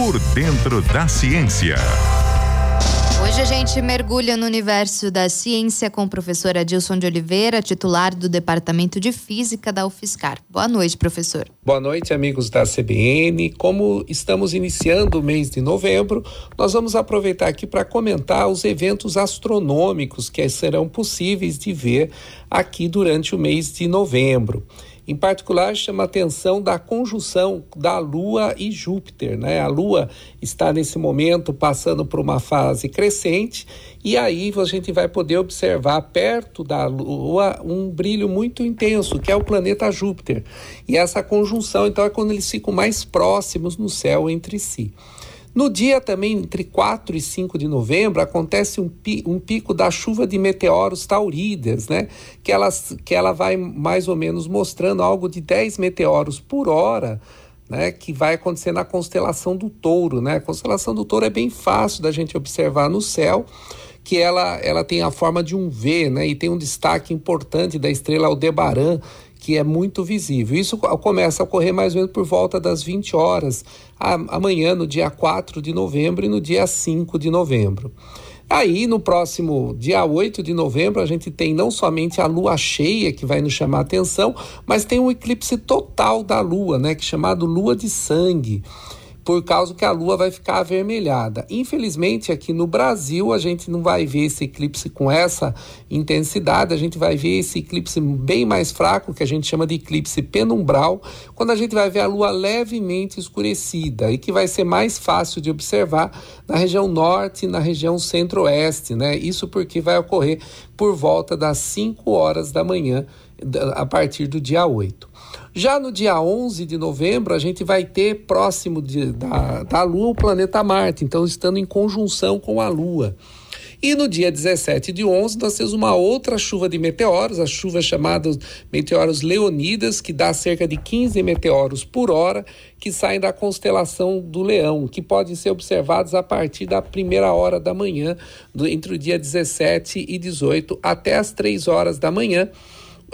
Por dentro da ciência. Hoje a gente mergulha no universo da ciência com o professor Adilson de Oliveira, titular do Departamento de Física da UFSCar. Boa noite, professor. Boa noite, amigos da CBN. Como estamos iniciando o mês de novembro, nós vamos aproveitar aqui para comentar os eventos astronômicos que serão possíveis de ver aqui durante o mês de novembro. Em particular, chama a atenção da conjunção da Lua e Júpiter. Né? A Lua está nesse momento passando por uma fase crescente, e aí a gente vai poder observar perto da Lua um brilho muito intenso, que é o planeta Júpiter. E essa conjunção, então, é quando eles ficam mais próximos no céu entre si. No dia também, entre 4 e 5 de novembro, acontece um, pi, um pico da chuva de meteoros taurídeas, né? Que, elas, que ela vai mais ou menos mostrando algo de 10 meteoros por hora, né? Que vai acontecer na constelação do touro, né? A constelação do touro é bem fácil da gente observar no céu que ela, ela tem a forma de um V, né? E tem um destaque importante da estrela Aldebaran, que é muito visível. Isso começa a ocorrer mais ou menos por volta das 20 horas, amanhã, no dia 4 de novembro e no dia 5 de novembro. Aí, no próximo dia 8 de novembro, a gente tem não somente a lua cheia, que vai nos chamar a atenção, mas tem um eclipse total da lua, né, que é chamado lua de sangue por causa que a lua vai ficar avermelhada. Infelizmente, aqui no Brasil, a gente não vai ver esse eclipse com essa intensidade, a gente vai ver esse eclipse bem mais fraco, que a gente chama de eclipse penumbral, quando a gente vai ver a lua levemente escurecida e que vai ser mais fácil de observar na região norte e na região centro-oeste, né? Isso porque vai ocorrer por volta das 5 horas da manhã, a partir do dia 8. Já no dia 11 de novembro, a gente vai ter próximo de, da, da Lua o planeta Marte, então estando em conjunção com a Lua. E no dia 17 de 11, nós temos uma outra chuva de meteoros, a chuva chamada meteoros Leonidas, que dá cerca de 15 meteoros por hora, que saem da constelação do Leão, que podem ser observados a partir da primeira hora da manhã, entre o dia 17 e 18 até as 3 horas da manhã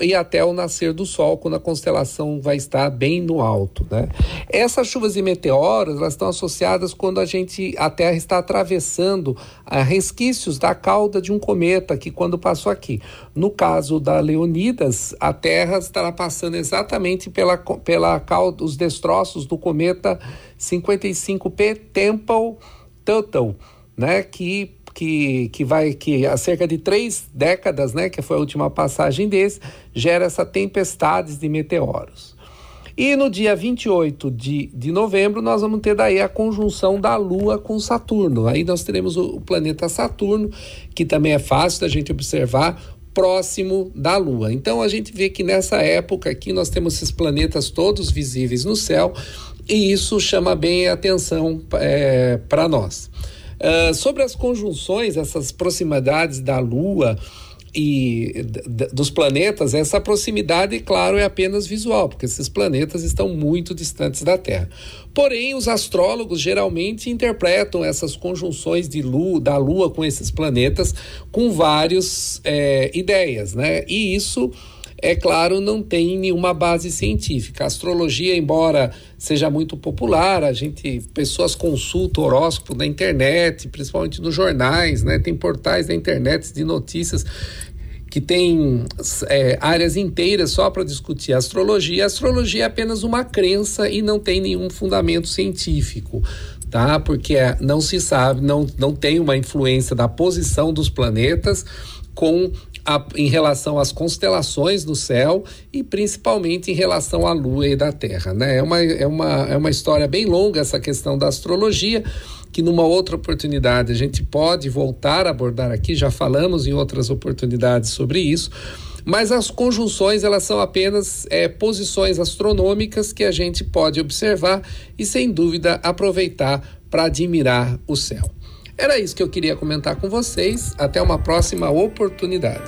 e até o nascer do Sol, quando a constelação vai estar bem no alto. Né? Essas chuvas e meteoros elas estão associadas quando a gente a Terra está atravessando a ah, resquícios da cauda de um cometa que quando passou aqui. No caso da Leonidas, a Terra estará passando exatamente pela, pela cauda, os destroços do cometa 55P Temple Tuttle, né? Que que, que vai que há cerca de três décadas, né, que foi a última passagem desse, gera essa tempestades de meteoros. E no dia 28 de, de novembro, nós vamos ter daí a conjunção da Lua com Saturno. Aí nós teremos o, o planeta Saturno, que também é fácil da gente observar, próximo da Lua. Então a gente vê que nessa época aqui nós temos esses planetas todos visíveis no céu e isso chama bem a atenção é, para nós. Uh, sobre as conjunções, essas proximidades da Lua e dos planetas, essa proximidade, claro, é apenas visual, porque esses planetas estão muito distantes da Terra. Porém, os astrólogos geralmente interpretam essas conjunções de lua, da Lua com esses planetas com várias é, ideias, né? E isso é claro, não tem nenhuma base científica. A astrologia, embora seja muito popular, a gente, pessoas consultam horóscopo na internet, principalmente nos jornais, né? Tem portais da internet de notícias que tem é, áreas inteiras só para discutir astrologia. A astrologia é apenas uma crença e não tem nenhum fundamento científico tá? Porque não se sabe, não, não tem uma influência da posição dos planetas com a, em relação às constelações no céu e principalmente em relação à Lua e da Terra. Né? É, uma, é, uma, é uma história bem longa essa questão da astrologia, que numa outra oportunidade a gente pode voltar a abordar aqui, já falamos em outras oportunidades sobre isso. Mas as conjunções elas são apenas é, posições astronômicas que a gente pode observar e sem dúvida aproveitar para admirar o céu. Era isso que eu queria comentar com vocês. Até uma próxima oportunidade.